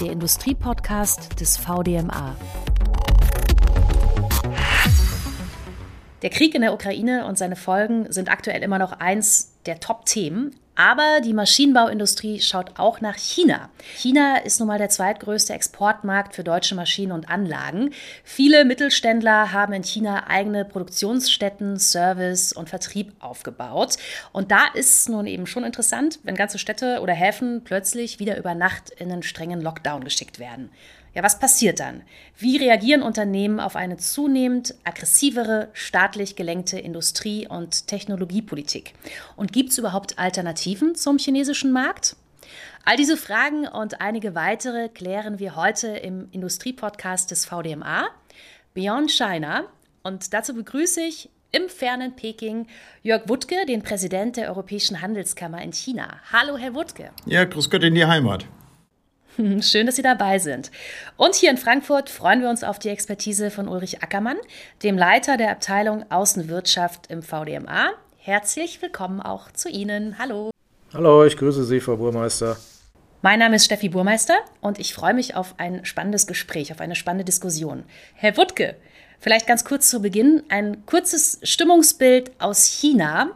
der Industriepodcast des VDMA. Der Krieg in der Ukraine und seine Folgen sind aktuell immer noch eins der Top-Themen. Aber die Maschinenbauindustrie schaut auch nach China. China ist nun mal der zweitgrößte Exportmarkt für deutsche Maschinen und Anlagen. Viele Mittelständler haben in China eigene Produktionsstätten, Service und Vertrieb aufgebaut. Und da ist es nun eben schon interessant, wenn ganze Städte oder Häfen plötzlich wieder über Nacht in einen strengen Lockdown geschickt werden. Ja, was passiert dann? Wie reagieren Unternehmen auf eine zunehmend aggressivere, staatlich gelenkte Industrie- und Technologiepolitik? Und gibt es überhaupt Alternativen zum chinesischen Markt? All diese Fragen und einige weitere klären wir heute im Industriepodcast des VDMA, Beyond China. Und dazu begrüße ich im fernen Peking Jörg Wuttke, den Präsident der Europäischen Handelskammer in China. Hallo, Herr Wuttke. Ja, grüß Gott in die Heimat. Schön, dass Sie dabei sind. Und hier in Frankfurt freuen wir uns auf die Expertise von Ulrich Ackermann, dem Leiter der Abteilung Außenwirtschaft im VDMA. Herzlich willkommen auch zu Ihnen. Hallo. Hallo, ich grüße Sie, Frau Burmeister. Mein Name ist Steffi Burmeister und ich freue mich auf ein spannendes Gespräch, auf eine spannende Diskussion. Herr Wuttke, vielleicht ganz kurz zu Beginn ein kurzes Stimmungsbild aus China.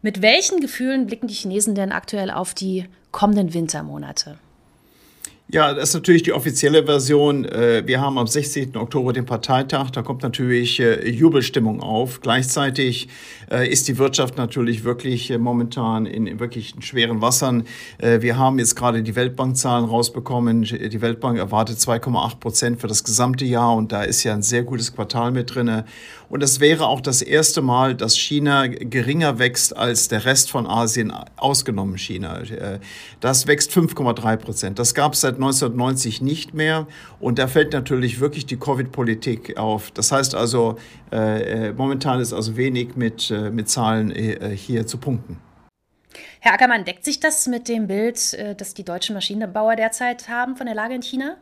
Mit welchen Gefühlen blicken die Chinesen denn aktuell auf die kommenden Wintermonate? Ja, das ist natürlich die offizielle Version. Äh, wir haben am 16. Oktober den Parteitag. Da kommt natürlich äh, Jubelstimmung auf. Gleichzeitig äh, ist die Wirtschaft natürlich wirklich momentan in wirklich schweren Wassern. Wir haben jetzt gerade die Weltbankzahlen rausbekommen. Die Weltbank erwartet 2,8 Prozent für das gesamte Jahr und da ist ja ein sehr gutes Quartal mit drin. Und es wäre auch das erste Mal, dass China geringer wächst als der Rest von Asien, ausgenommen China. Das wächst 5,3 Prozent. Das gab es seit 1990 nicht mehr. Und da fällt natürlich wirklich die Covid-Politik auf. Das heißt also, äh, äh, momentan ist also wenig mit, äh, mit Zahlen äh, hier zu punkten. Herr Ackermann, deckt sich das mit dem Bild, äh, das die deutschen Maschinenbauer derzeit haben von der Lage in China?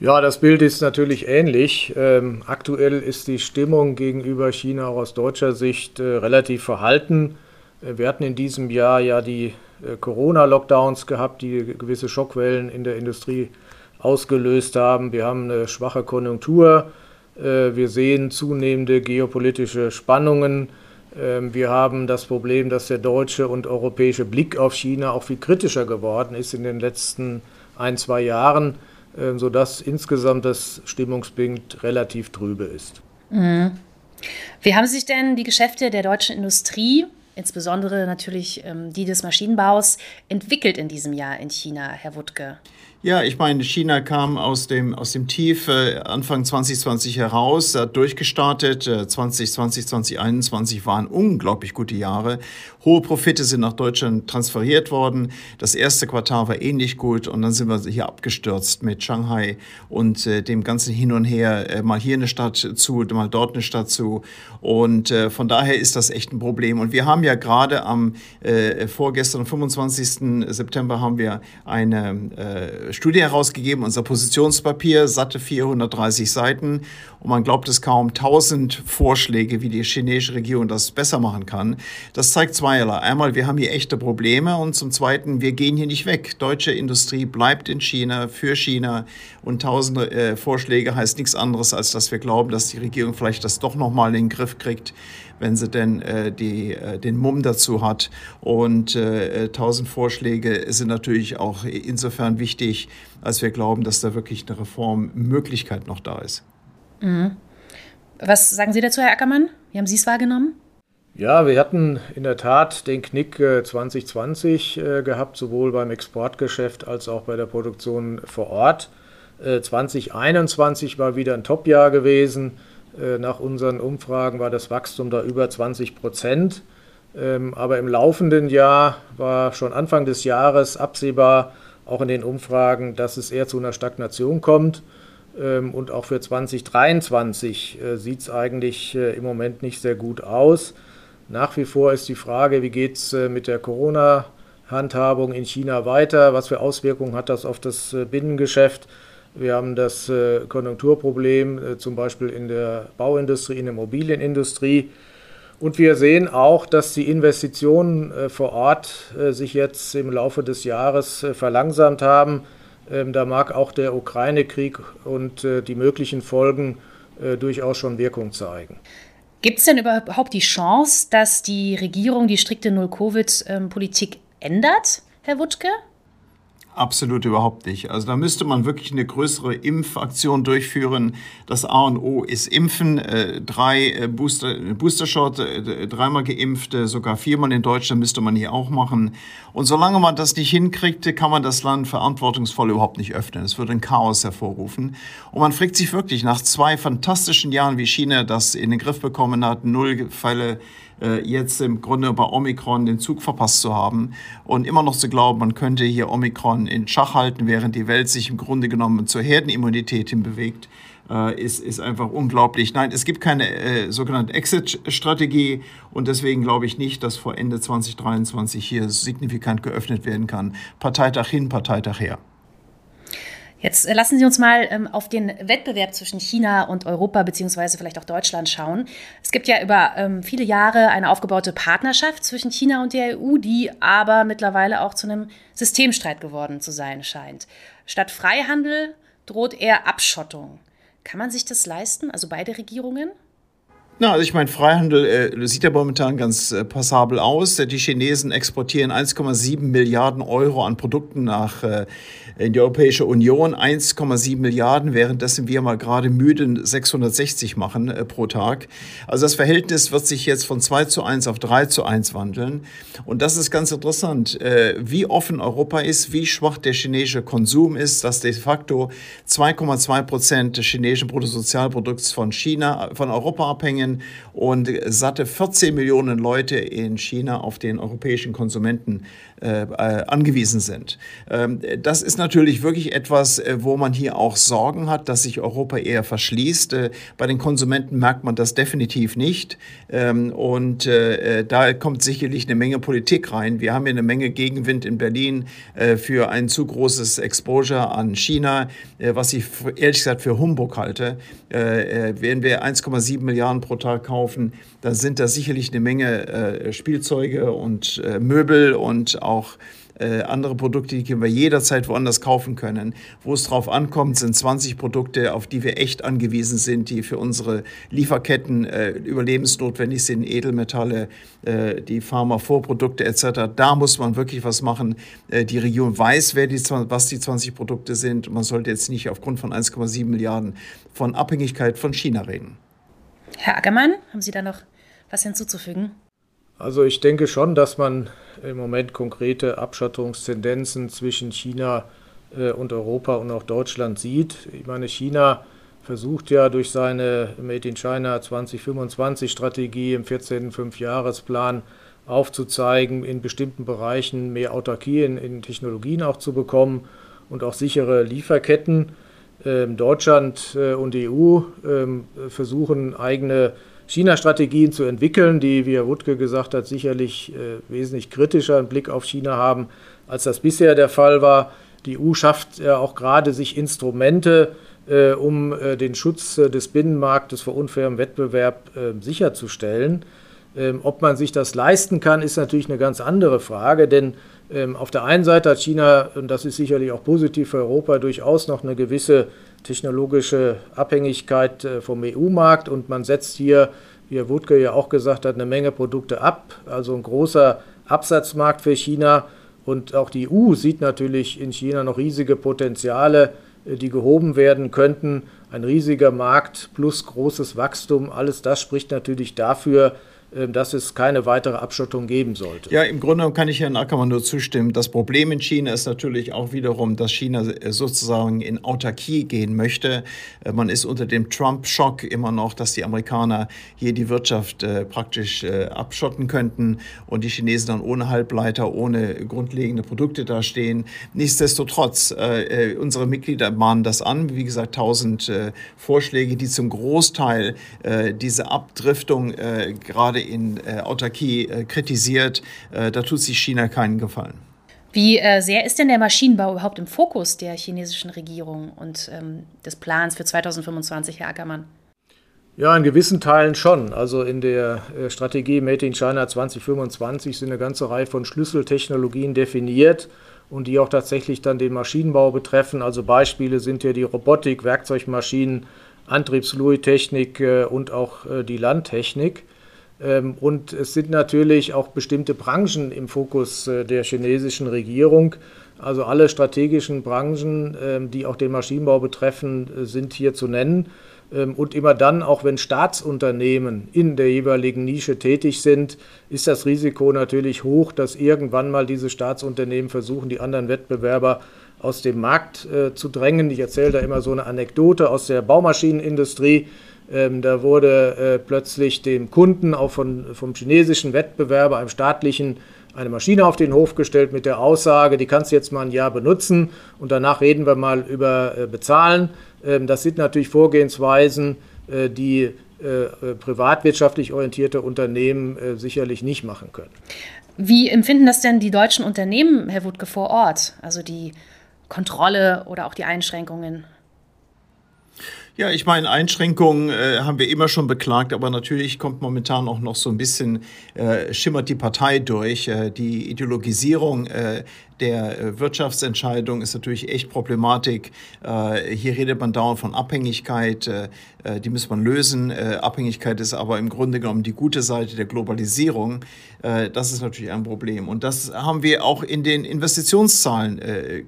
Ja, das Bild ist natürlich ähnlich. Ähm, aktuell ist die Stimmung gegenüber China auch aus deutscher Sicht äh, relativ verhalten. wir hatten in diesem Jahr ja die äh, Corona-Lockdowns gehabt, die gewisse Schockwellen in der Industrie ausgelöst haben. Wir haben eine schwache Konjunktur. Äh, wir sehen zunehmende geopolitische Spannungen. Ähm, wir haben das Problem, dass der deutsche und europäische Blick auf China auch viel kritischer geworden ist in den letzten ein, zwei Jahren, sodass insgesamt das Stimmungsbild relativ trübe ist. Mhm. Wie haben sich denn die Geschäfte der deutschen Industrie insbesondere natürlich ähm, die des Maschinenbaus, entwickelt in diesem Jahr in China, Herr Wuttke? Ja, ich meine, China kam aus dem, aus dem Tief äh, Anfang 2020 heraus, hat durchgestartet. Äh, 2020, 2021 waren unglaublich gute Jahre. Hohe Profite sind nach Deutschland transferiert worden. Das erste Quartal war ähnlich gut und dann sind wir hier abgestürzt mit Shanghai und äh, dem ganzen Hin und Her. Äh, mal hier eine Stadt zu, mal dort eine Stadt zu. Und äh, von daher ist das echt ein Problem. Und wir haben ja gerade am äh, vorgestern, 25. September, haben wir eine Studie herausgegeben, unser Positionspapier, satte 430 Seiten. Und man glaubt es kaum, 1000 Vorschläge, wie die chinesische Regierung das besser machen kann. Das zeigt zweierlei. Einmal, wir haben hier echte Probleme und zum Zweiten, wir gehen hier nicht weg. Deutsche Industrie bleibt in China, für China und 1000 äh, Vorschläge heißt nichts anderes, als dass wir glauben, dass die Regierung vielleicht das doch nochmal in den Griff kriegt wenn sie denn äh, die, äh, den Mumm dazu hat. Und äh, 1000 Vorschläge sind natürlich auch insofern wichtig, als wir glauben, dass da wirklich eine Reformmöglichkeit noch da ist. Mhm. Was sagen Sie dazu, Herr Ackermann? Wie haben Sie es wahrgenommen? Ja, wir hatten in der Tat den Knick 2020 äh, äh, gehabt, sowohl beim Exportgeschäft als auch bei der Produktion vor Ort. 2021 äh, war wieder ein Top-Jahr gewesen. Äh, nach unseren Umfragen war das Wachstum da über 20 Prozent. Ähm, aber im laufenden Jahr war schon Anfang des Jahres absehbar, auch in den Umfragen, dass es eher zu einer Stagnation kommt. Ähm, und auch für 2023 sieht es eigentlich äh, im Moment nicht sehr gut aus. Nach wie vor ist die Frage, wie geht es äh, mit der Corona-Handhabung in China weiter? Was für Auswirkungen hat das auf das Binnengeschäft? Wir haben das äh, Konjunkturproblem äh, zum Beispiel in der Bauindustrie, in der Immobilienindustrie. Und wir sehen auch, dass die Investitionen äh, vor Ort sich jetzt im Laufe des Jahres verlangsamt haben. Ähm, da mag auch der Ukraine-Krieg und die möglichen Folgen durchaus schon Wirkung zeigen. Gibt es denn überhaupt die Chance, dass die Regierung die strikte Null-Covid-Politik ändert, Herr Wutke? Absolut überhaupt nicht. Also da müsste man wirklich eine größere Impfaktion durchführen. Das A und O ist Impfen. Äh, drei äh, Booster, Booster-Shot, äh, dreimal geimpft, sogar viermal in Deutschland müsste man hier auch machen. Und solange man das nicht hinkriegt, kann man das Land verantwortungsvoll überhaupt nicht öffnen. Es würde ein Chaos hervorrufen. Und man fragt sich wirklich nach zwei fantastischen Jahren, wie China das in den Griff bekommen hat, null Fälle, äh, jetzt im Grunde bei Omikron den Zug verpasst zu haben und immer noch zu glauben, man könnte hier Omikron in Schach halten, während die Welt sich im Grunde genommen zur Herdenimmunität hinbewegt, äh, ist, ist einfach unglaublich. Nein, es gibt keine äh, sogenannte Exit-Strategie und deswegen glaube ich nicht, dass vor Ende 2023 hier signifikant geöffnet werden kann. Parteitag hin, Parteitag her. Jetzt äh, lassen Sie uns mal ähm, auf den Wettbewerb zwischen China und Europa beziehungsweise vielleicht auch Deutschland schauen. Es gibt ja über ähm, viele Jahre eine aufgebaute Partnerschaft zwischen China und der EU, die aber mittlerweile auch zu einem Systemstreit geworden zu sein scheint. Statt Freihandel droht eher Abschottung. Kann man sich das leisten, also beide Regierungen? Na, also ich meine, Freihandel äh, sieht ja momentan ganz äh, passabel aus. Die Chinesen exportieren 1,7 Milliarden Euro an Produkten nach äh, in die Europäische Union 1,7 Milliarden, währenddessen wir mal gerade müde 660 machen äh, pro Tag. Also das Verhältnis wird sich jetzt von 2 zu 1 auf 3 zu 1 wandeln. Und das ist ganz interessant, äh, wie offen Europa ist, wie schwach der chinesische Konsum ist, dass de facto 2,2 Prozent des chinesischen Bruttosozialprodukts von China, von Europa abhängen und satte 14 Millionen Leute in China auf den europäischen Konsumenten äh, äh, angewiesen sind. Ähm, das ist natürlich wirklich etwas, äh, wo man hier auch Sorgen hat, dass sich Europa eher verschließt. Äh, bei den Konsumenten merkt man das definitiv nicht. Ähm, und äh, da kommt sicherlich eine Menge Politik rein. Wir haben hier eine Menge Gegenwind in Berlin für ein zu großes Exposure an China, was ich ehrlich gesagt für Humbug halte. Wenn wir 1,7 Milliarden pro Tag kaufen, dann sind da sicherlich eine Menge Spielzeuge und Möbel und auch auch äh, andere Produkte, die wir jederzeit woanders kaufen können. Wo es drauf ankommt, sind 20 Produkte, auf die wir echt angewiesen sind, die für unsere Lieferketten äh, überlebensnotwendig sind, Edelmetalle, äh, die Pharma-Vorprodukte etc. Da muss man wirklich was machen. Äh, die Region weiß, wer die, was die 20 Produkte sind. Man sollte jetzt nicht aufgrund von 1,7 Milliarden von Abhängigkeit von China reden. Herr Ackermann, haben Sie da noch was hinzuzufügen? Also ich denke schon, dass man im Moment konkrete Abschottungstendenzen zwischen China äh, und Europa und auch Deutschland sieht. Ich meine, China versucht ja durch seine Made in China 2025 Strategie im 14. Fünfjahresplan aufzuzeigen, in bestimmten Bereichen mehr Autarkie in, in Technologien auch zu bekommen und auch sichere Lieferketten. Ähm, Deutschland äh, und die EU ähm, versuchen eigene China-Strategien zu entwickeln, die, wie Herr Wuttke gesagt hat, sicherlich äh, wesentlich kritischer einen Blick auf China haben, als das bisher der Fall war. Die EU schafft ja auch gerade sich Instrumente, äh, um den Schutz des Binnenmarktes vor unfairem Wettbewerb sicherzustellen. Ähm, ob man sich das leisten kann, ist natürlich eine ganz andere Frage, denn ähm, auf der einen Seite hat China, und das ist sicherlich auch positiv für Europa, durchaus noch eine gewisse technologische Abhängigkeit äh, vom EU-Markt und man setzt hier, wie Herr Wutke ja auch gesagt hat, eine Menge Produkte ab, also ein großer Absatzmarkt für China. Und auch die EU sieht natürlich in China noch riesige Potenziale, äh, die gehoben werden könnten. Ein riesiger Markt plus großes Wachstum, alles das spricht natürlich dafür, dass es keine weitere Abschottung geben sollte. Ja, im Grunde kann ich Herrn Ackermann nur zustimmen. Das Problem in China ist natürlich auch wiederum, dass China äh, sozusagen in Autarkie gehen möchte. Äh, man ist unter dem Trump-Schock immer noch, dass die Amerikaner hier die Wirtschaft äh, praktisch abschotten könnten und die Chinesen dann ohne Halbleiter, ohne grundlegende Produkte dastehen. Nichtsdestotrotz, unsere Mitglieder mahnen das an. Wie gesagt, tausend Vorschläge, die zum Großteil diese Abdriftung gerade gerade in äh, Autarkie äh, kritisiert. Äh, da tut sich China keinen Gefallen. Wie äh, sehr ist denn der Maschinenbau überhaupt im Fokus der chinesischen Regierung und ähm, des Plans für 2025, Herr Ackermann? Ja, in gewissen Teilen schon. Also in der äh, Strategie Made in China 2025 sind eine ganze Reihe von Schlüsseltechnologien definiert. und die auch tatsächlich dann den Maschinenbau betreffen. Also Beispiele sind ja die Robotik, Werkzeugmaschinen, Antriebsfluidtechnik äh, und auch äh, die Landtechnik. Ähm, und es sind natürlich auch bestimmte Branchen im Fokus äh, der chinesischen Regierung. Also alle strategischen Branchen, ähm, die auch den Maschinenbau betreffen, sind hier zu nennen. Ähm, und immer dann, auch wenn Staatsunternehmen in der jeweiligen Nische tätig sind, ist das Risiko natürlich hoch, dass irgendwann mal diese Staatsunternehmen versuchen, die anderen Wettbewerber aus dem Markt äh, zu drängen. Ich erzähle da immer so eine Anekdote aus der Baumaschinenindustrie. Ähm, da wurde äh, plötzlich dem Kunden auch von, vom chinesischen Wettbewerber, einem staatlichen, eine Maschine auf den Hof gestellt mit der Aussage, die kannst du jetzt mal ein Jahr benutzen und danach reden wir mal über äh, Bezahlen. Ähm, das sind natürlich Vorgehensweisen, äh, die äh, äh, privatwirtschaftlich orientierte Unternehmen äh, sicherlich nicht machen können. Wie empfinden das denn die deutschen Unternehmen, Herr Wutke, vor Ort? Also die Kontrolle oder auch die Einschränkungen? Ja, ich meine, Einschränkungen äh, haben wir immer schon beklagt, aber natürlich kommt momentan auch noch so ein bisschen, äh, schimmert die Partei durch. Äh, die Ideologisierung äh, der äh, Wirtschaftsentscheidung ist natürlich echt Problematik. Äh, hier redet man dauernd von Abhängigkeit, äh, die muss man lösen. Abhängigkeit ist aber im Grunde genommen die gute Seite der Globalisierung. Das ist natürlich ein Problem. Und das haben wir auch in den Investitionszahlen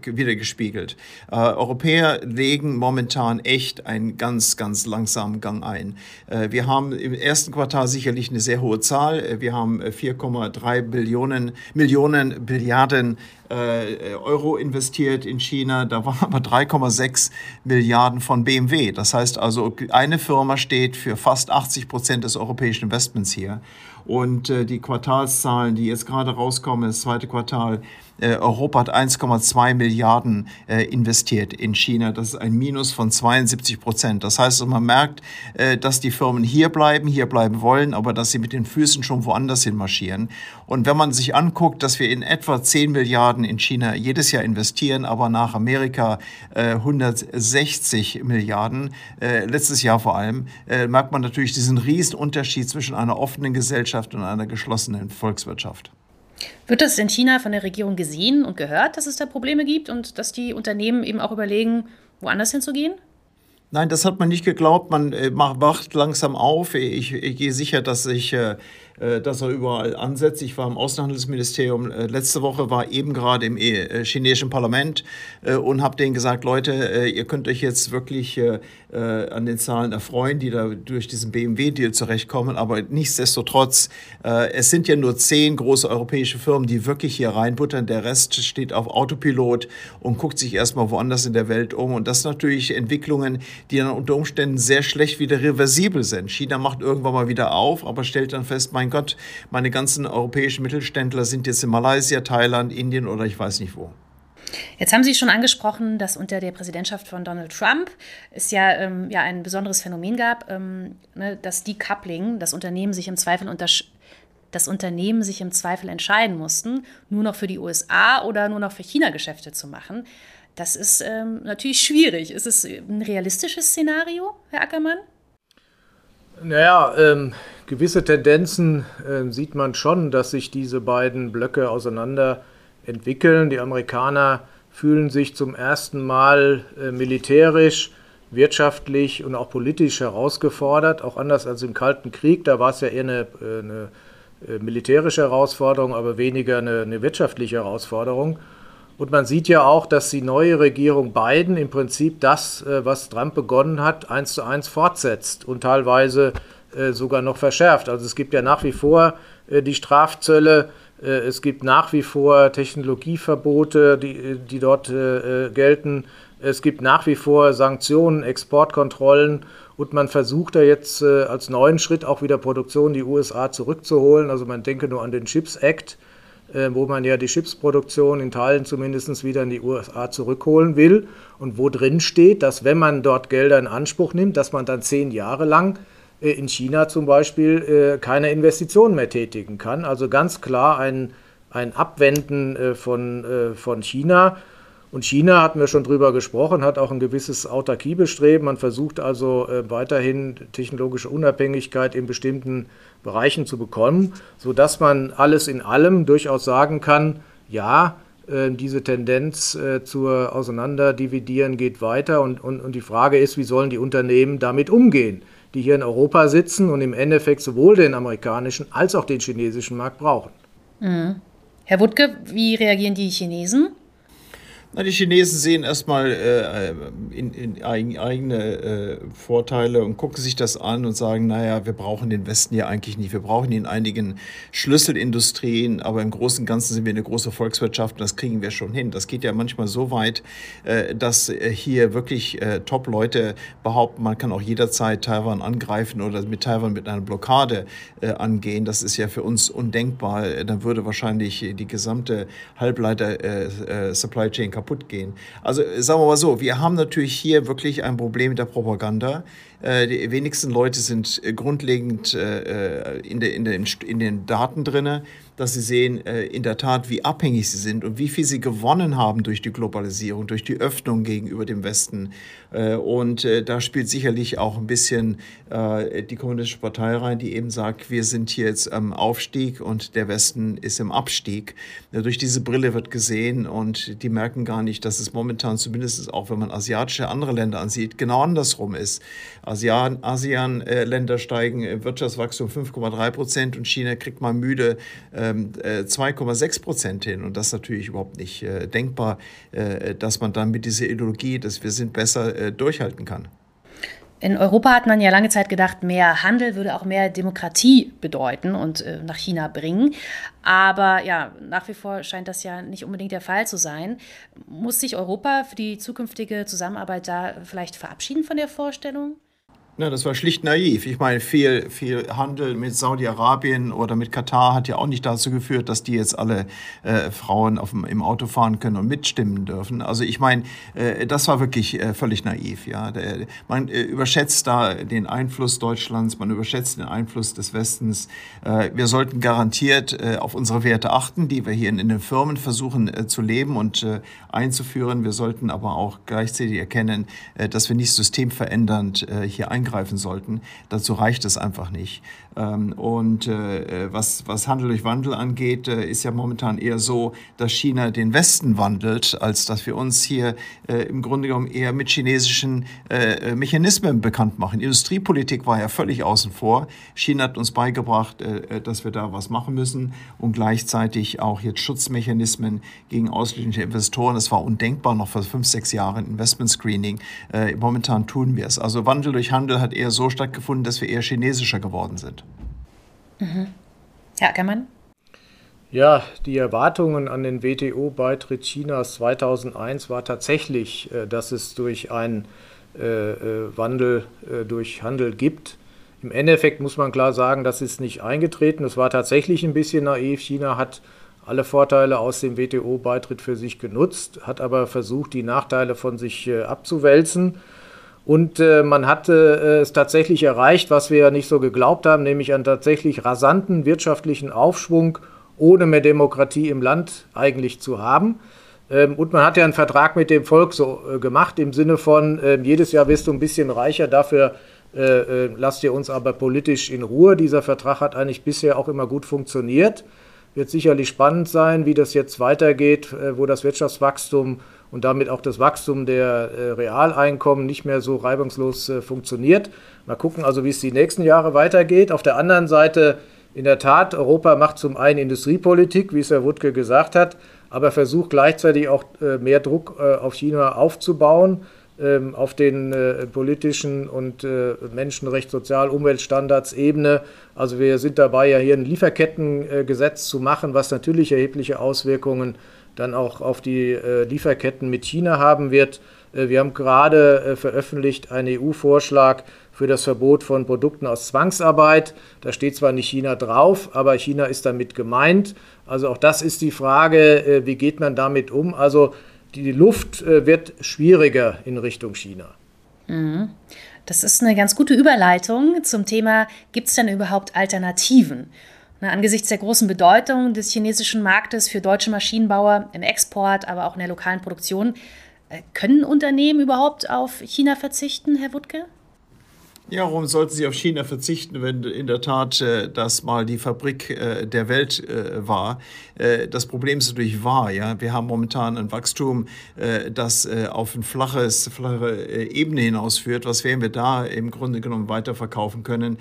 wieder gespiegelt. Europäer legen momentan echt einen ganz, ganz langsamen Gang ein. Wir haben im ersten Quartal sicherlich eine sehr hohe Zahl. Wir haben 4,3 Billionen, Millionen Billiarden äh, Euro investiert in China, da waren aber 3,6 Milliarden von BMW. Das heißt also, eine Firma steht für fast 80 Prozent des europäischen Investments hier. Und äh, die Quartalszahlen, die jetzt gerade rauskommen, das zweite Quartal, äh, Europa hat 1,2 Milliarden äh, investiert in China. Das ist ein Minus von 72 Prozent. Das heißt, man merkt, äh, dass die Firmen hier bleiben, hier bleiben wollen, aber dass sie mit den Füßen schon woanders hin marschieren. Und wenn man sich anguckt, dass wir in etwa 10 Milliarden in China jedes Jahr investieren, aber nach Amerika 160 Milliarden, letztes Jahr vor allem, merkt man natürlich diesen riesen Unterschied zwischen einer offenen Gesellschaft und einer geschlossenen Volkswirtschaft. Wird das in China von der Regierung gesehen und gehört, dass es da Probleme gibt und dass die Unternehmen eben auch überlegen, woanders hinzugehen? Nein, das hat man nicht geglaubt. Man äh, wacht langsam auf. Ich, ich gehe sicher, dass ich äh, äh, dass er überall ansetzt. Ich war im Außenhandelsministerium. Äh, letzte Woche war eben gerade im äh, chinesischen Parlament und habe denen gesagt, Leute, ihr könnt euch jetzt wirklich an den Zahlen erfreuen, die da durch diesen BMW-Deal zurechtkommen. Aber nichtsdestotrotz, es sind ja nur zehn große europäische Firmen, die wirklich hier reinbuttern. Der Rest steht auf Autopilot und guckt sich erstmal woanders in der Welt um. Und das sind natürlich Entwicklungen, die dann unter Umständen sehr schlecht wieder reversibel sind. China macht irgendwann mal wieder auf, aber stellt dann fest, mein Gott, meine ganzen europäischen Mittelständler sind jetzt in Malaysia, Thailand, Indien oder ich weiß nicht wo. Jetzt haben Sie schon angesprochen, dass unter der Präsidentschaft von Donald Trump es ja, ähm, ja ein besonderes Phänomen gab, ähm, ne, dass Decoupling, das Unternehmen sich im Zweifel das Unternehmen sich im Zweifel entscheiden mussten, nur noch für die USA oder nur noch für China Geschäfte zu machen. Das ist ähm, natürlich schwierig. Ist es ein realistisches Szenario, Herr Ackermann? Naja, ähm, gewisse Tendenzen äh, sieht man schon, dass sich diese beiden Blöcke auseinander entwickeln. Die Amerikaner fühlen sich zum ersten Mal äh, militärisch, wirtschaftlich und auch politisch herausgefordert, auch anders als im Kalten Krieg. Da war es ja eher eine, äh, eine äh, militärische Herausforderung, aber weniger eine, eine wirtschaftliche Herausforderung. Und man sieht ja auch, dass die neue Regierung Biden im Prinzip das, äh, was Trump begonnen hat, eins zu eins fortsetzt und teilweise äh, sogar noch verschärft. Also es gibt ja nach wie vor äh, die Strafzölle, es gibt nach wie vor Technologieverbote, die, die dort gelten. Es gibt nach wie vor Sanktionen, Exportkontrollen und man versucht da jetzt als neuen Schritt auch wieder Produktion in die USA zurückzuholen. Also man denke nur an den Chips Act wo man ja die Chipsproduktion in Teilen zumindest wieder in die USA zurückholen will und wo drin steht, dass wenn man dort Gelder in Anspruch nimmt, dass man dann zehn Jahre lang äh, in China zum Beispiel äh, keine Investitionen mehr tätigen kann. Also ganz klar ein, ein Abwenden von, von China. Und China, hatten wir schon drüber gesprochen, hat auch ein gewisses Autarkiebestreben. Man versucht also weiterhin technologische Unabhängigkeit in bestimmten Bereichen zu bekommen, sodass man alles in allem durchaus sagen kann, ja, Ähm, diese Tendenz äh, zur Auseinanderdividieren geht weiter und, und, und die Frage ist, wie sollen die Unternehmen damit umgehen, die hier in Europa sitzen und im Endeffekt sowohl den amerikanischen als auch den chinesischen Markt brauchen. Mhm. Herr Wuttke, wie reagieren die Chinesen? Na, die Chinesen sehen erstmal äh, in, in eigene äh, Vorteile und gucken sich das an und sagen, naja, wir brauchen den Westen ja eigentlich nicht. Wir brauchen ihn in einigen Schlüsselindustrien, aber im Großen und Ganzen sind wir eine große Volkswirtschaft und das kriegen wir schon hin. Das geht ja manchmal so weit, äh, dass äh, hier wirklich äh, Top-Leute behaupten, man kann auch jederzeit Taiwan angreifen oder mit Taiwan mit einer Blockade äh, angehen. Das ist ja für uns undenkbar. Dann würde wahrscheinlich die gesamte Halbleiter-Supply Chain kaputt kaputt gehen. Also sagen wir mal so, wir haben natürlich hier wirklich ein Problem mit der Propaganda. Äh, die wenigsten Leute sind äh, grundlegend äh, in, der, in, der, in den Daten drin dass sie sehen in der Tat, wie abhängig sie sind und wie viel sie gewonnen haben durch die Globalisierung, durch die Öffnung gegenüber dem Westen. Und da spielt sicherlich auch ein bisschen die Kommunistische Partei rein, die eben sagt, wir sind hier jetzt am Aufstieg und der Westen ist im Abstieg. durch diese Brille wird gesehen und die merken gar nicht, dass es momentan zumindest auch, wenn man asiatische andere Länder ansieht, genau andersrum ist. ASEAN-Länder steigen im Wirtschaftswachstum 5,3 Prozent und China kriegt mal müde 2,6 ähm, äh, Prozent hin. Und das ist natürlich überhaupt nicht äh, denkbar, äh, dass man dann mit dieser Ideologie, dass wir sind besser, durchhalten kann. In Europa hat man ja lange Zeit gedacht, mehr Handel würde auch mehr Demokratie bedeuten und äh, nach China bringen. Aber ja, nach wie vor scheint das ja nicht unbedingt der Fall zu sein. Muss sich Europa für die zukünftige Zusammenarbeit da vielleicht verabschieden von der Vorstellung? Ja, das war schlicht naiv. Ich meine, viel, viel Handel mit Saudi-Arabien oder mit Katar hat ja auch nicht dazu geführt, dass die jetzt alle äh, Frauen auf dem, im Auto fahren können und mitstimmen dürfen. Also ich meine, äh, das war wirklich äh, völlig naiv. Ja, Der, man äh, überschätzt da den Einfluss Deutschlands, man überschätzt den Einfluss des Westens. Äh, wir sollten garantiert äh, auf unsere Werte achten, die wir hier in, in den Firmen versuchen zu leben und einzuführen. Wir sollten aber auch gleichzeitig erkennen, dass wir nicht systemverändernd hier eingreifen eingreifen sollten. Dazu reicht es einfach nicht. Ähm, und äh, was, was Handel durch Wandel angeht, äh, ist ja momentan eher so, dass China den Westen wandelt, als dass wir uns hier äh, im Grunde genommen eher mit chinesischen Mechanismen bekannt machen. Industriepolitik war ja völlig außen vor. China hat uns beigebracht, dass wir da was machen müssen und gleichzeitig auch jetzt Schutzmechanismen gegen ausländische Investoren. Das war undenkbar noch vor fünf, sechs Jahren Investment Screening. Momentan tun wir es. Also Wandel durch Handel hat eher so stattgefunden, dass wir eher chinesischer geworden sind. Mhm. Herr Ackermann? Ja, die Erwartungen an den WTO-Beitritt Chinas 2001 war tatsächlich, äh, dass es durch einen äh, äh, Wandel durch Handel gibt. Im Endeffekt muss man klar sagen, das ist nicht eingetreten. Es war tatsächlich ein bisschen naiv. China hat alle Vorteile aus dem WTO-Beitritt für sich genutzt, hat aber versucht, die Nachteile von sich abzuwälzen. Und äh, man hatte äh, es tatsächlich erreicht, was wir ja nicht so geglaubt haben, nämlich einen tatsächlich rasanten wirtschaftlichen Aufschwung ohne mehr Demokratie im Land eigentlich zu haben. Ähm, und man hat ja einen Vertrag mit dem Volk so äh, gemacht, im Sinne von, ähm, jedes Jahr wirst du ein bisschen reicher, dafür äh, äh, lasst ihr uns aber politisch in Ruhe. Dieser Vertrag hat eigentlich bisher auch immer gut funktioniert. Wird sicherlich spannend sein, wie das jetzt weitergeht, äh, wo das Wirtschaftswachstum und damit auch das Wachstum der äh, Realeinkommen nicht mehr so reibungslos äh, funktioniert. Mal gucken also, wie es die nächsten Jahre weitergeht. Auf der anderen Seite, in der Tat, Europa macht zum einen Industriepolitik, wie es Herr Wuttke gesagt hat, aber versucht gleichzeitig auch äh, mehr Druck äh, auf China aufzubauen, ähm, auf den äh, politischen und äh, Menschenrecht, Sozial-, Umweltstandards-Ebene. Also wir sind dabei, ja hier ein Lieferkettengesetz zu machen, was natürlich erhebliche Auswirkungen hat dann auch auf die äh, Lieferketten mit China haben wird. Äh, wir haben gerade äh, veröffentlicht einen EU-Vorschlag für das Verbot von Produkten aus Zwangsarbeit. Da steht zwar nicht China drauf, aber China ist damit gemeint. Also auch das ist die Frage, äh, wie geht man damit um? Also die Luft äh, wird schwieriger in Richtung China. Mhm. Das ist eine ganz gute Überleitung zum Thema, gibt es denn überhaupt Alternativen? Na, angesichts der großen Bedeutung des chinesischen Marktes für deutsche Maschinenbauer im Export, aber auch in der lokalen Produktion, äh, können Unternehmen überhaupt auf China verzichten, Herr Wuttke? Ja, warum sollten Sie auf China verzichten, wenn in der Tat äh, das mal die Fabrik äh, der Welt äh, war? Äh, das Problem ist natürlich wahr. Ja? Wir haben momentan ein Wachstum, äh, das äh, auf eine flaches, flache Ebene hinausführt. Was werden wir da im Grunde genommen weiterverkaufen können?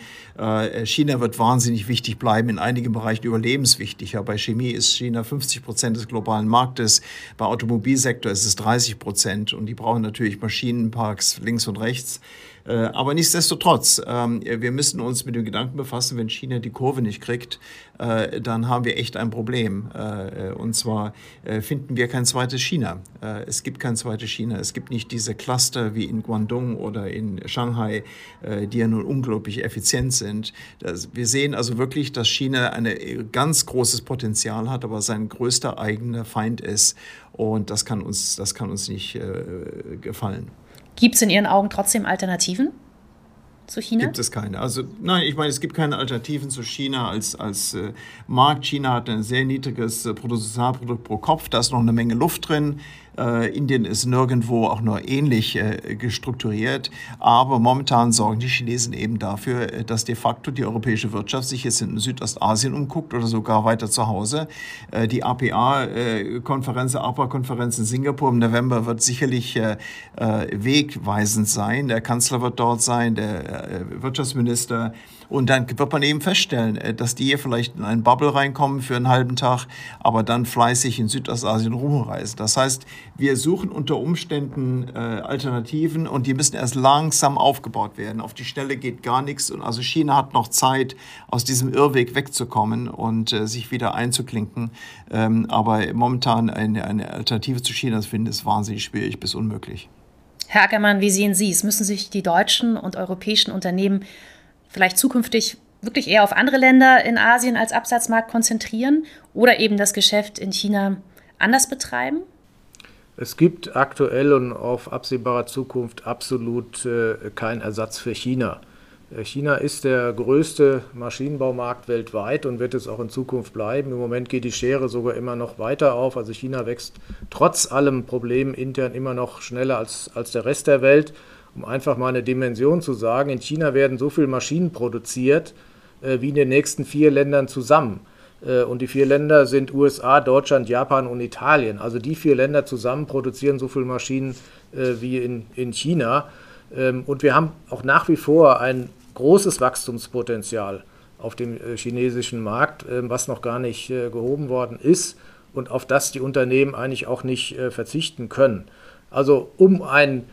China wird wahnsinnig wichtig bleiben, in einigen Bereichen überlebenswichtig. Ja, bei Chemie ist China 50 Prozent des globalen Marktes, bei Automobilsektor ist es 30 Prozent und die brauchen natürlich Maschinenparks links und rechts. Äh, aber nichtsdestotrotz, ähm, wir müssen uns mit dem Gedanken befassen, wenn China die Kurve nicht kriegt, äh, dann haben wir echt ein Problem. Äh, und zwar finden wir kein zweites China. Es gibt kein zweites China. Es gibt nicht diese Cluster wie in Guangdong oder in Shanghai, die ja nun unglaublich effizient sind. Wir sehen also wirklich, dass China ein ganz großes Potenzial hat, aber sein größter eigener Feind ist. Und das kann uns, das kann uns nicht gefallen. Gibt es in Ihren Augen trotzdem Alternativen zu China? Gibt es keine. Also nein, ich meine, es gibt keine Alternativen zu China als, als äh, Markt. China hat ein sehr niedriges äh, Bruttosozialprodukt pro Kopf. Da ist noch eine Menge Luft drin. Äh, Indien ist nirgendwo auch nur ähnlich äh, gestrukturiert. Aber momentan sorgen die Chinesen eben dafür, äh, dass de facto die europäische Wirtschaft sich jetzt in Südostasien umguckt oder sogar weiter zu Hause. Äh, die APA-Konferenz, APA-Konferenz in Singapur im November wird sicherlich äh, äh, wegweisend sein. Der Kanzler wird dort sein, der Wirtschaftsminister. Und dann wird man eben feststellen, äh, dass die hier vielleicht in einen Bubble reinkommen für einen halben Tag, aber dann fleißig in Südostasien rumreisen. Das heißt, wir suchen unter Umständen äh, Alternativen und die müssen erst langsam aufgebaut werden. Auf die Stelle geht gar nichts. Und also China hat noch Zeit, aus diesem Irrweg wegzukommen und äh, sich wieder einzuklinken. Ähm, aber momentan eine, eine Alternative zu China zu finden, ist wahnsinnig schwierig bis unmöglich. Herr Ackermann, wie sehen Sie es? Müssen sich die deutschen und europäischen Unternehmen vielleicht zukünftig wirklich eher auf andere Länder in Asien als Absatzmarkt konzentrieren oder eben das Geschäft in China anders betreiben? Es gibt aktuell und auf absehbarer Zukunft absolut äh, keinen Ersatz für China. Äh, China ist der größte Maschinenbaumarkt weltweit und wird es auch in Zukunft bleiben. Im Moment geht die Schere sogar immer noch weiter auf. Also China wächst trotz allem Problem intern immer noch schneller als, als der Rest der Welt um einfach mal eine Dimension zu sagen, in China werden so viele Maschinen produziert äh, wie in den nächsten vier Ländern zusammen. Äh, und die vier Länder sind USA, Deutschland, Japan und Italien. Also die vier Länder zusammen produzieren so viele Maschinen äh, wie in, in China. Ähm, und wir haben auch nach wie vor ein großes Wachstumspotenzial auf dem äh, chinesischen Markt, ähm, was noch gar nicht äh, gehoben worden ist und auf das die Unternehmen eigentlich auch nicht äh, verzichten können. Also um ein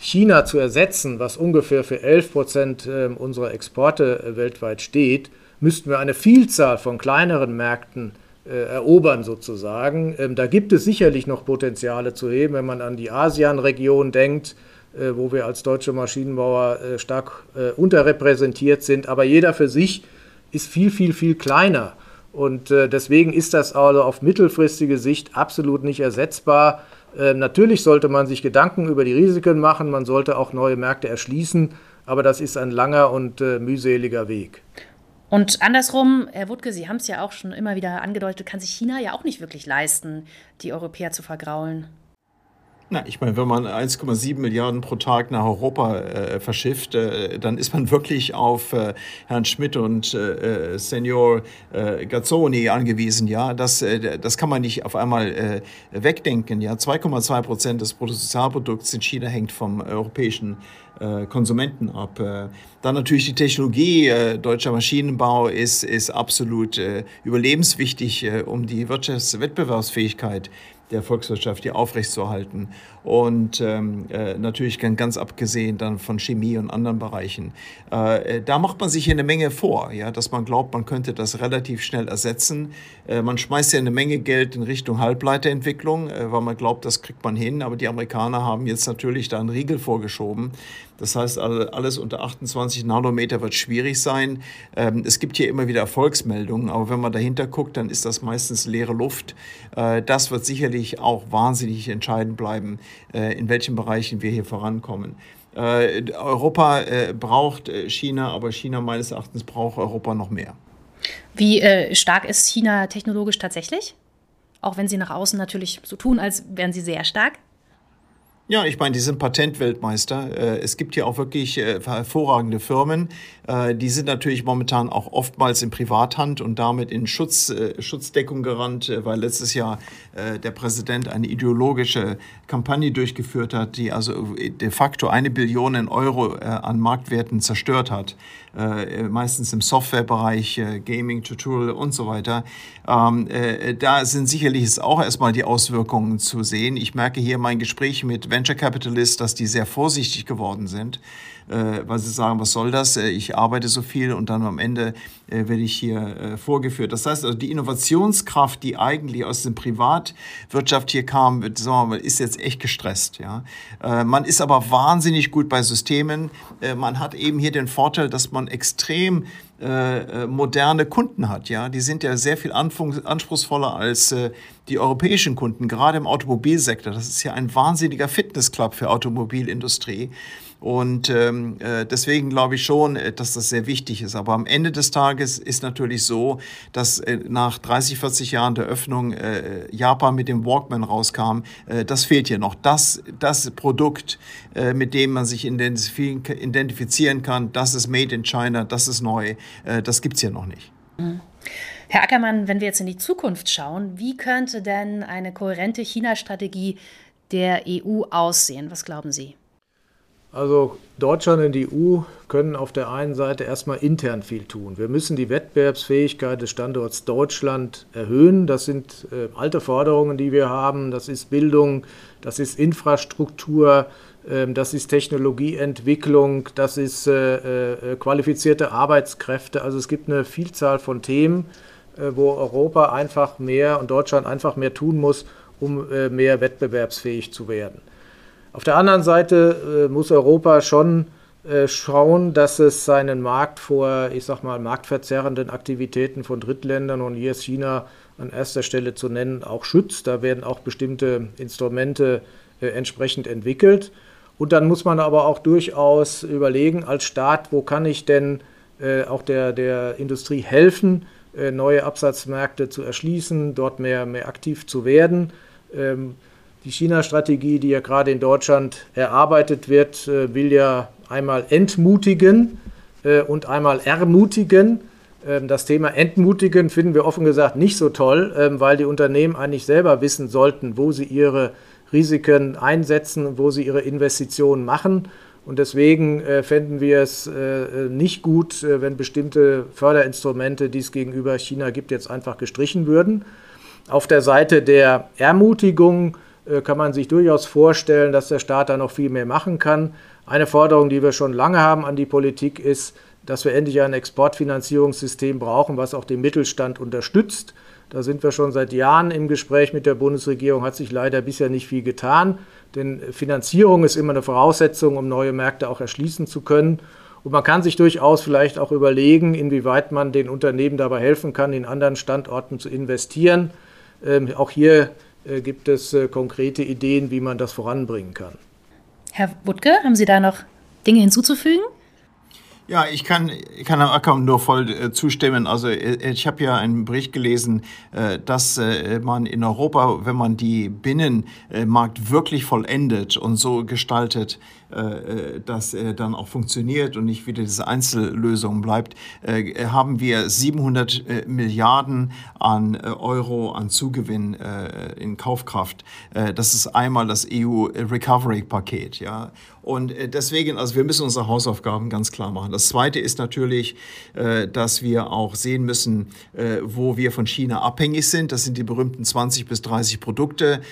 China zu ersetzen, was ungefähr für 11 Prozent ähm, unserer Exporte äh, weltweit steht, müssten wir eine Vielzahl von kleineren Märkten äh, erobern sozusagen. Ähm, da gibt es sicherlich noch Potenziale zu heben, wenn man an die ASEAN-Region denkt, äh, wo wir als deutsche Maschinenbauer stark unterrepräsentiert sind. Aber jeder für sich ist viel, viel, viel kleiner. Und deswegen ist das also auf mittelfristige Sicht absolut nicht ersetzbar. Ähm, natürlich sollte man sich Gedanken über die Risiken machen, man sollte auch neue Märkte erschließen, aber das ist ein langer und äh, mühseliger Weg. Und andersrum, Herr Wuttke, Sie haben es ja auch schon immer wieder angedeutet, kann sich China ja auch nicht wirklich leisten, die Europäer zu vergraulen. Na, ich meine, wenn man 1,7 Milliarden pro Tag nach Europa äh, verschifft, äh, dann ist man wirklich auf äh, Herrn Schmidt und äh, äh, Senior äh, Gazzoni angewiesen. Ja, das, das kann man nicht auf einmal wegdenken. Ja, 2,2 Prozent des Bruttosozialprodukts in China hängt vom europäischen Konsumenten ab. Dann natürlich die Technologie. Deutscher Maschinenbau ist, ist absolut überlebenswichtig, um die Wirtschaftswettbewerbsfähigkeit der Volkswirtschaft hier aufrechtzuerhalten. Und ähm, äh, natürlich ganz abgesehen dann von Chemie und anderen Bereichen. Äh, äh, da macht man sich hier eine Menge vor, ja, dass man glaubt, man könnte das relativ schnell ersetzen. Äh, man schmeißt ja eine Menge Geld in Richtung Halbleiterentwicklung, äh, weil man glaubt, das kriegt man hin. Aber die Amerikaner haben jetzt natürlich da einen Riegel vorgeschoben. Das heißt, alles unter 28 Nanometer wird schwierig sein. Ähm, es gibt hier immer wieder Erfolgsmeldungen, aber wenn man dahinter guckt, dann ist das meistens leere Luft. Äh, das wird sicherlich auch wahnsinnig entscheidend bleiben, in welchen Bereichen wir hier vorankommen. Äh, Europa braucht China, aber China meines Erachtens braucht Europa noch mehr. Wie stark ist China technologisch tatsächlich? Auch wenn sie nach außen natürlich so tun, als wären sie sehr stark? Ja, ich meine, die sind Patentweltmeister. Äh, es gibt hier auch wirklich äh, hervorragende Firmen. Äh, die sind natürlich momentan auch oftmals in Privathand und damit in Schutz, Schutzdeckung gerannt, weil letztes Jahr der Präsident eine ideologische Kampagne durchgeführt hat, die also de facto eine Billion Euro an Marktwerten zerstört hat. Meistens im Softwarebereich, Gaming, Tutorial und so weiter. Ähm, da sind sicherlich auch erstmal die Auswirkungen zu sehen. Ich merke hier mein Gespräch mit Venture Capitalists, dass die sehr vorsichtig geworden sind, äh, weil sie sagen, was soll das? Äh, ich arbeite so viel und dann am Ende äh, werde ich hier äh, vorgeführt. Das heißt also, die Innovationskraft, die eigentlich aus der Privatwirtschaft hier kam, sagen wir mal, ist jetzt echt gestresst. Ja? Äh, man ist aber wahnsinnig gut bei Systemen. Äh, man hat eben hier den Vorteil, dass man extrem äh, moderne Kunden hat. Ja, die sind ja sehr viel anspruchsvoller als äh, die europäischen Kunden, gerade im Automobilsektor. Das ist ja ein wahnsinniger Fitnessclub für Automobilindustrie. Und ähm, äh, deswegen glaube ich schon, äh, dass das sehr wichtig ist. Aber am Ende des Tages ist natürlich so, dass äh, nach 30, 40 Jahren der Öffnung äh, Japan mit dem Walkman rauskam. Äh, das fehlt hier noch. Das, das Produkt, äh, mit dem man sich identifizieren kann, das ist made in China, das ist neu, das gibt's hier noch nicht. Mhm. Herr Ackermann, wenn wir jetzt in die Zukunft schauen, wie könnte denn eine kohärente China-Strategie der EU aussehen? Was glauben Sie? Also Deutschland und die EU können auf der einen Seite erstmal intern viel tun. Wir müssen die Wettbewerbsfähigkeit des Standorts Deutschland erhöhen. Das sind äh, alte Forderungen, die wir haben. Das ist Bildung, das ist Infrastruktur, äh, das ist Technologieentwicklung, das ist äh, äh, qualifizierte Arbeitskräfte. Also es gibt eine Vielzahl von Themen, äh, wo Europa einfach mehr und Deutschland einfach mehr tun muss, um äh, mehr wettbewerbsfähig zu werden. Auf der anderen Seite äh, muss Europa schon äh, schauen, dass es seinen Markt vor, ich sag mal, marktverzerrenden Aktivitäten von Drittländern und hier ist China an erster Stelle zu nennen, auch schützt. Da werden auch bestimmte Instrumente äh, entsprechend entwickelt. Und dann muss man aber auch durchaus überlegen, als Staat, wo kann ich denn äh, auch der, der Industrie helfen, äh, neue Absatzmärkte zu erschließen, dort mehr, mehr aktiv zu werden. Ähm, die China-Strategie, die ja gerade in Deutschland erarbeitet wird, äh, will ja einmal entmutigen äh, und einmal ermutigen. Ähm, das Thema Entmutigen finden wir offen gesagt nicht so toll, ähm, weil die Unternehmen eigentlich selber wissen sollten, wo sie ihre Risiken einsetzen, wo sie ihre Investitionen machen. Und deswegen äh, fänden wir es nicht gut, wenn bestimmte Förderinstrumente, die es gegenüber China gibt, jetzt einfach gestrichen würden. Auf der Seite der Ermutigung kann man sich durchaus vorstellen, dass der Staat da noch viel mehr machen kann. Eine Forderung, die wir schon lange haben an die Politik, ist, dass wir endlich ein Exportfinanzierungssystem brauchen, was auch den Mittelstand unterstützt. Da sind wir schon seit Jahren im Gespräch mit der Bundesregierung, hat sich leider bisher nicht viel getan, denn Finanzierung ist immer eine Voraussetzung, um neue Märkte auch erschließen zu können. Und man kann sich durchaus vielleicht auch überlegen, inwieweit man den Unternehmen dabei helfen kann, in anderen Standorten zu investieren. Ähm, auch hier äh, gibt es äh, konkrete Ideen, wie man das voranbringen kann. Herr Wuttke, haben Sie da noch Dinge hinzuzufügen? Ja, ich kann, ich kann Herrn Acker nur voll äh, zustimmen. Also äh, ich habe ja einen Bericht gelesen, äh, dass äh, man in Europa, wenn man die Binnenmarkt wirklich vollendet und so gestaltet, äh, dass er dann auch funktioniert und nicht wieder diese Einzellösung bleibt, äh, haben wir 700 äh, Milliarden an Euro an Zugewinn in Kaufkraft. Das ist einmal das EU Recovery Paket, ja. Und deswegen, also wir müssen unsere Hausaufgaben ganz klar machen. Das Zweite ist natürlich, dass wir auch sehen müssen, wo wir von China abhängig sind. Das sind die berühmten 20 bis 30 Produkte,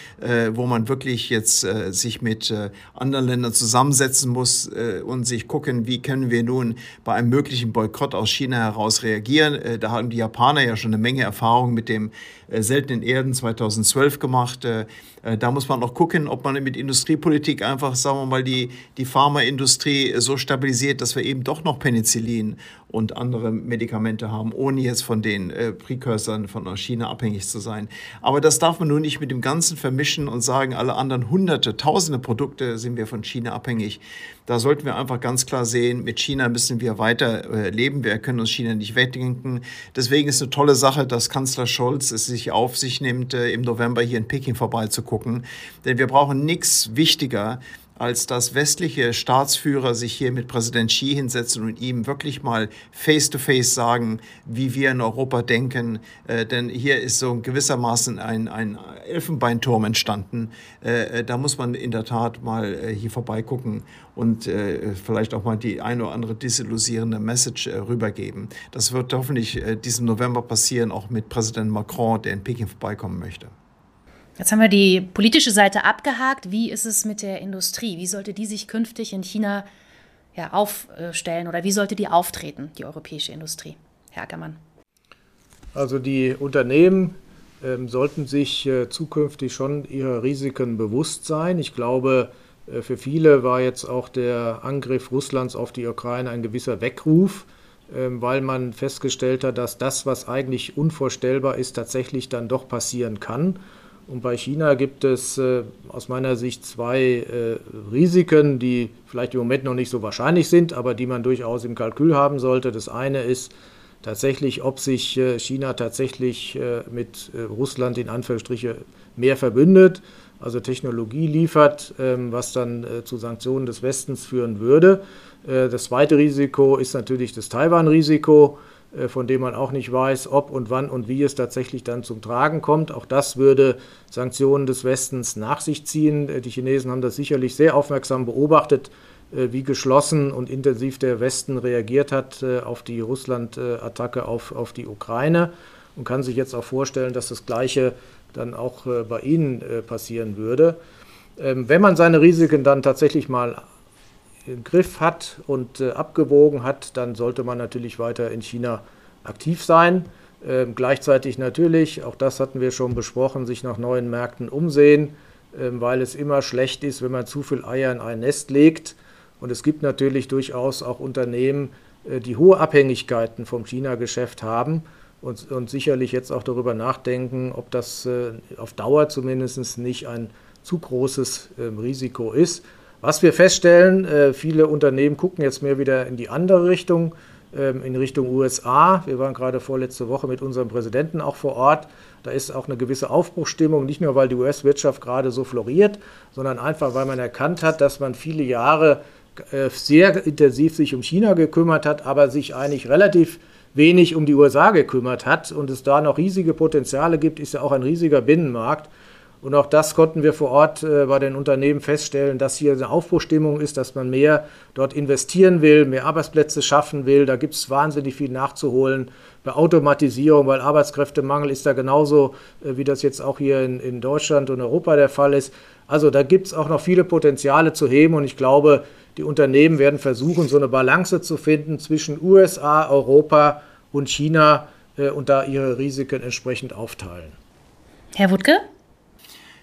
wo man wirklich jetzt sich mit anderen Ländern zusammen zusammensetzen muss äh, und sich gucken, wie können wir nun bei einem möglichen Boykott aus China heraus reagieren. Äh, da haben die Japaner ja schon eine Menge Erfahrung mit dem äh, seltenen Erden 2012 gemacht. Äh, äh, da muss man auch gucken, ob man mit Industriepolitik einfach, sagen wir mal, die, die Pharmaindustrie so stabilisiert, dass wir eben doch noch Penicillin und andere Medikamente haben, ohne jetzt von den äh, Präcursern von China abhängig zu sein. Aber das darf man nun nicht mit dem Ganzen vermischen und sagen, alle anderen hunderte, tausende Produkte sind wir von China abhängig. Da sollten wir einfach ganz klar sehen, mit China müssen wir weiter äh, leben. Wir können uns China nicht wegdenken. Deswegen ist eine tolle Sache, dass Kanzler Scholz es sich auf sich nimmt, äh, im November hier in Peking vorbeizugucken. Denn wir brauchen nichts wichtiger, als dass westliche Staatsführer sich hier mit Präsident Xi hinsetzen und ihm wirklich mal face-to-face -face sagen, wie wir in Europa denken. Äh, denn hier ist so gewissermaßen ein, ein Elfenbeinturm entstanden. Äh, da muss man in der Tat mal äh, hier vorbeigucken und äh, vielleicht auch mal die eine oder andere disillusionierende Message äh, rübergeben. Das wird hoffentlich äh, diesen November passieren, auch mit Präsident Macron, der in Peking vorbeikommen möchte. Jetzt haben wir die politische Seite abgehakt. Wie ist es mit der Industrie? Wie sollte die sich künftig in China ja, aufstellen oder wie sollte die auftreten, die europäische Industrie? Herr Ackermann. Also die Unternehmen ähm, sollten sich äh, zukünftig schon ihrer Risiken bewusst sein. Ich glaube, äh, für viele war jetzt auch der Angriff Russlands auf die Ukraine ein gewisser Weckruf, äh, weil man festgestellt hat, dass das, was eigentlich unvorstellbar ist, tatsächlich dann doch passieren kann. Und bei China gibt es äh, aus meiner Sicht zwei äh, Risiken, die vielleicht im Moment noch nicht so wahrscheinlich sind, aber die man durchaus im Kalkül haben sollte. Das eine ist tatsächlich, ob sich äh, China tatsächlich äh, mit äh, Russland in Anführungsstriche mehr verbündet, also Technologie liefert, ähm, was dann äh, zu Sanktionen des Westens führen würde. das zweite Risiko ist natürlich das Taiwan-Risiko. Äh, von dem man auch nicht weiß, ob und wann und wie es tatsächlich dann zum Tragen kommt. Auch das würde Sanktionen des Westens nach sich ziehen. Äh, die Chinesen haben das sicherlich sehr aufmerksam beobachtet, äh, wie geschlossen und intensiv der Westen reagiert hat auf die Russland-Attacke auf, auf die Ukraine und kann sich jetzt auch vorstellen, dass das Gleiche dann auch bei ihnen passieren würde. Ähm, wenn man seine Risiken dann tatsächlich mal im Griff hat und äh, abgewogen hat, dann sollte man natürlich weiter in China aktiv sein. Ähm, gleichzeitig natürlich, auch das hatten wir schon besprochen, sich nach neuen Märkten umsehen, ähm, weil es immer schlecht ist, wenn man zu viel Eier in ein Nest legt. Und es gibt natürlich durchaus auch Unternehmen, äh, die hohe Abhängigkeiten vom China-Geschäft haben und, und, sicherlich jetzt auch darüber nachdenken, ob das äh, auf Dauer zumindest nicht ein zu großes äh, Risiko ist. Was wir feststellen, äh, viele Unternehmen gucken jetzt mehr wieder in die andere Richtung, ähm, in Richtung USA. Wir waren gerade vorletzte Woche mit unserem Präsidenten auch vor Ort. Da ist auch eine gewisse Aufbruchstimmung, nicht nur weil die US-Wirtschaft gerade so floriert, sondern einfach weil man erkannt hat, dass man viele Jahre äh, sehr intensiv sich um China gekümmert hat, aber sich eigentlich relativ wenig um die USA gekümmert hat und es da noch riesige Potenziale gibt, ist ja auch ein riesiger Binnenmarkt. Und auch das konnten wir vor Ort äh, bei den Unternehmen feststellen, dass hier eine Aufbruchstimmung ist, dass man mehr dort investieren will, mehr Arbeitsplätze schaffen will. Da gibt es wahnsinnig viel nachzuholen bei Automatisierung, weil Arbeitskräftemangel ist da genauso, äh, wie das jetzt auch hier in, in Deutschland und Europa der Fall ist. Also da gibt es auch noch viele Potenziale zu heben und ich glaube, die Unternehmen werden versuchen, so eine Balance zu finden zwischen USA, Europa und China äh, und da ihre Risiken entsprechend aufteilen. Herr Wuttke?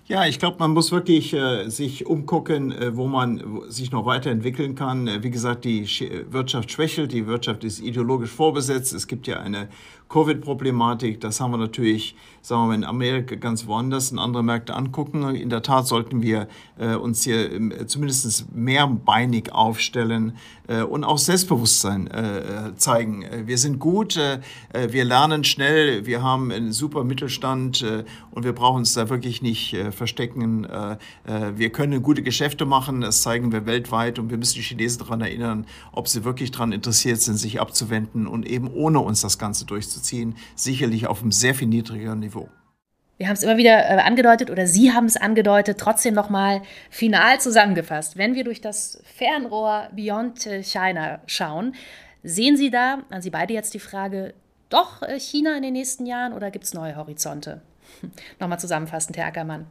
Ja, ich glaube, man muss wirklich äh, sich umgucken, äh, wo man sich noch weiterentwickeln kann. Äh, wie gesagt, die Sch Wirtschaft schwächelt, die Wirtschaft ist ideologisch vorbesetzt. Es gibt ja eine Covid-Problematik. Das haben wir natürlich, sagen wir mal, in Amerika ganz woanders in andere Märkte angucken. In der Tat sollten wir äh, uns hier äh, zumindest mehrbeinig aufstellen äh, und auch Selbstbewusstsein äh, zeigen. Äh, wir sind gut, äh, wir lernen schnell, wir haben einen super Mittelstand und wir brauchen uns da wirklich nicht verstecken. wir können gute Geschäfte machen, das zeigen wir weltweit und wir müssen die Chinesen daran erinnern, ob sie wirklich daran interessiert sind, sich abzuwenden und eben ohne uns das Ganze durchzuziehen, sicherlich auf einem sehr viel niedrigeren Niveau. Wir haben es immer wieder äh, angedeutet oder Sie haben es angedeutet, trotzdem nochmal final zusammengefasst. Wenn wir durch das Fernrohr Beyond China schauen, sehen Sie da, an Sie beide jetzt die Frage, doch äh, China in den nächsten Jahren oder gibt es neue Horizonte? Nochmal zusammenfassend, Herr Ackermann.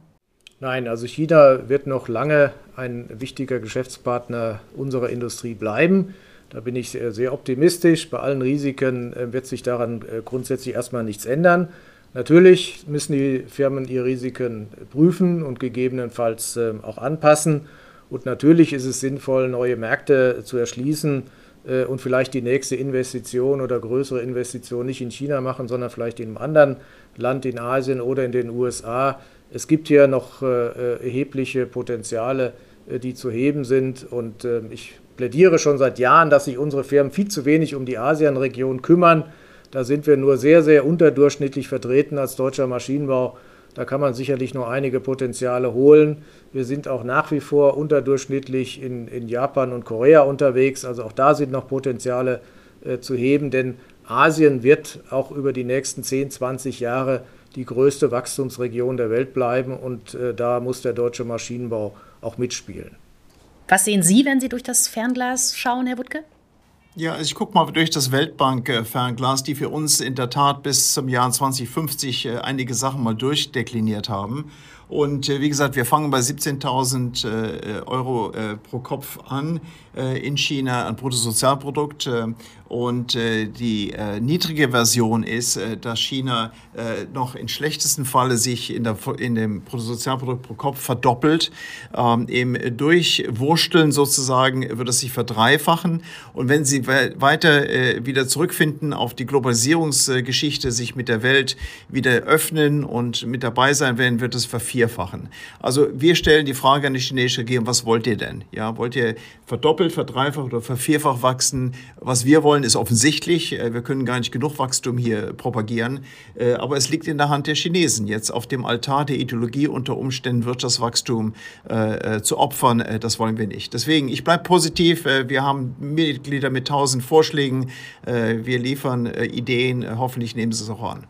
Nein, also China wird noch lange ein wichtiger Geschäftspartner unserer Industrie bleiben. Da bin ich sehr optimistisch. Bei allen Risiken äh, wird sich daran äh, grundsätzlich erstmal nichts ändern. Natürlich müssen die Firmen ihre Risiken prüfen und gegebenenfalls ähm, auch anpassen. Und natürlich ist es sinnvoll, neue Märkte zu erschließen, äh, und vielleicht die nächste Investition oder größere Investition nicht in China machen, sondern vielleicht in einem anderen Land in Asien oder in den USA. Es gibt hier noch äh, erhebliche Potenziale, die zu heben sind und ähm, ich plädiere schon seit Jahren, dass sich unsere Firmen viel zu wenig um die ASEAN-Region kümmern. Da sind wir nur sehr, sehr unterdurchschnittlich vertreten als deutscher Maschinenbau. Da kann man sicherlich noch einige Potenziale holen. Wir sind auch nach wie vor unterdurchschnittlich in, in Japan und Korea unterwegs. Also auch da sind noch Potenziale äh, zu heben, denn Asien wird auch über die nächsten 10, 20 Jahre die größte Wachstumsregion der Welt bleiben und äh, da muss der deutsche Maschinenbau auch mitspielen. Was sehen Sie, wenn Sie durch das Fernglas schauen, Herr Wuttke? Ja, also ich gucke mal durch das Weltbank-Fernglas, die für uns in der Tat bis zum Jahr 2050 äh, einige Sachen mal durchdekliniert haben. Und äh, wie gesagt, wir fangen bei 17.000 äh, Euro pro Kopf an in China an Bruttosozialprodukt. Und äh, die äh, niedrige Version ist, äh, dass China äh, noch im schlechtesten Falle sich in, der, in dem Bruttosozialprodukt pro Kopf verdoppelt. Ähm, Im Durchwursteln sozusagen wird es sich verdreifachen. Und wenn sie we weiter äh, wieder zurückfinden auf die Globalisierungsgeschichte, sich mit der Welt wieder öffnen und mit dabei sein werden, wird es vervierfachen. Also wir stellen die Frage an die chinesische Regierung, was wollt ihr denn? Ja, wollt ihr verdoppelt, verdreifacht oder vervierfacht wachsen? Was wir wollen, ist offensichtlich. Äh, wir können gar nicht genug Wachstum hier propagieren. Äh, aber es liegt in der Hand der Chinesen, jetzt auf dem Altar der Ideologie unter Umständen Wirtschaftswachstum äh, zu opfern. Das wollen wir nicht. Deswegen, ich bleibe positiv. Wir haben Mitglieder mit tausend Vorschlägen. Wir liefern Ideen. Hoffentlich nehmen Sie es auch an.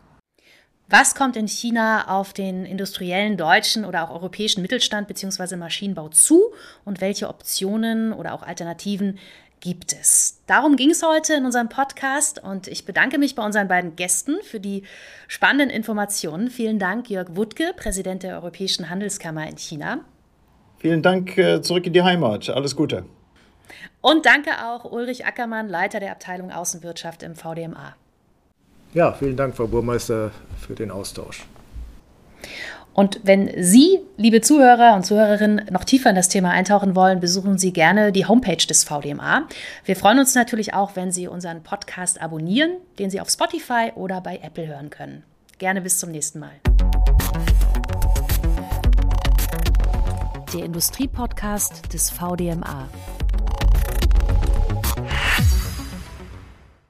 Was kommt in China auf den industriellen deutschen oder auch europäischen Mittelstand bzw. Maschinenbau zu und welche Optionen oder auch Alternativen gibt es. Darum ging es heute in unserem Podcast und ich bedanke mich bei unseren beiden Gästen für die spannenden Informationen. Vielen Dank, Jörg Wuttke, Präsident der Europäischen Handelskammer in China. Vielen Dank äh, zurück in die Heimat. Alles Gute. Und danke auch Ulrich Ackermann, Leiter der Abteilung Außenwirtschaft im VDMA. Ja, vielen Dank, Frau Burmeister, für den Austausch. Und wenn Sie, liebe Zuhörer und Zuhörerinnen, noch tiefer in das Thema eintauchen wollen, besuchen Sie gerne die Homepage des VDMA. Wir freuen uns natürlich auch, wenn Sie unseren Podcast abonnieren, den Sie auf Spotify oder bei Apple hören können. Gerne bis zum nächsten Mal. Der Industriepodcast des VDMA.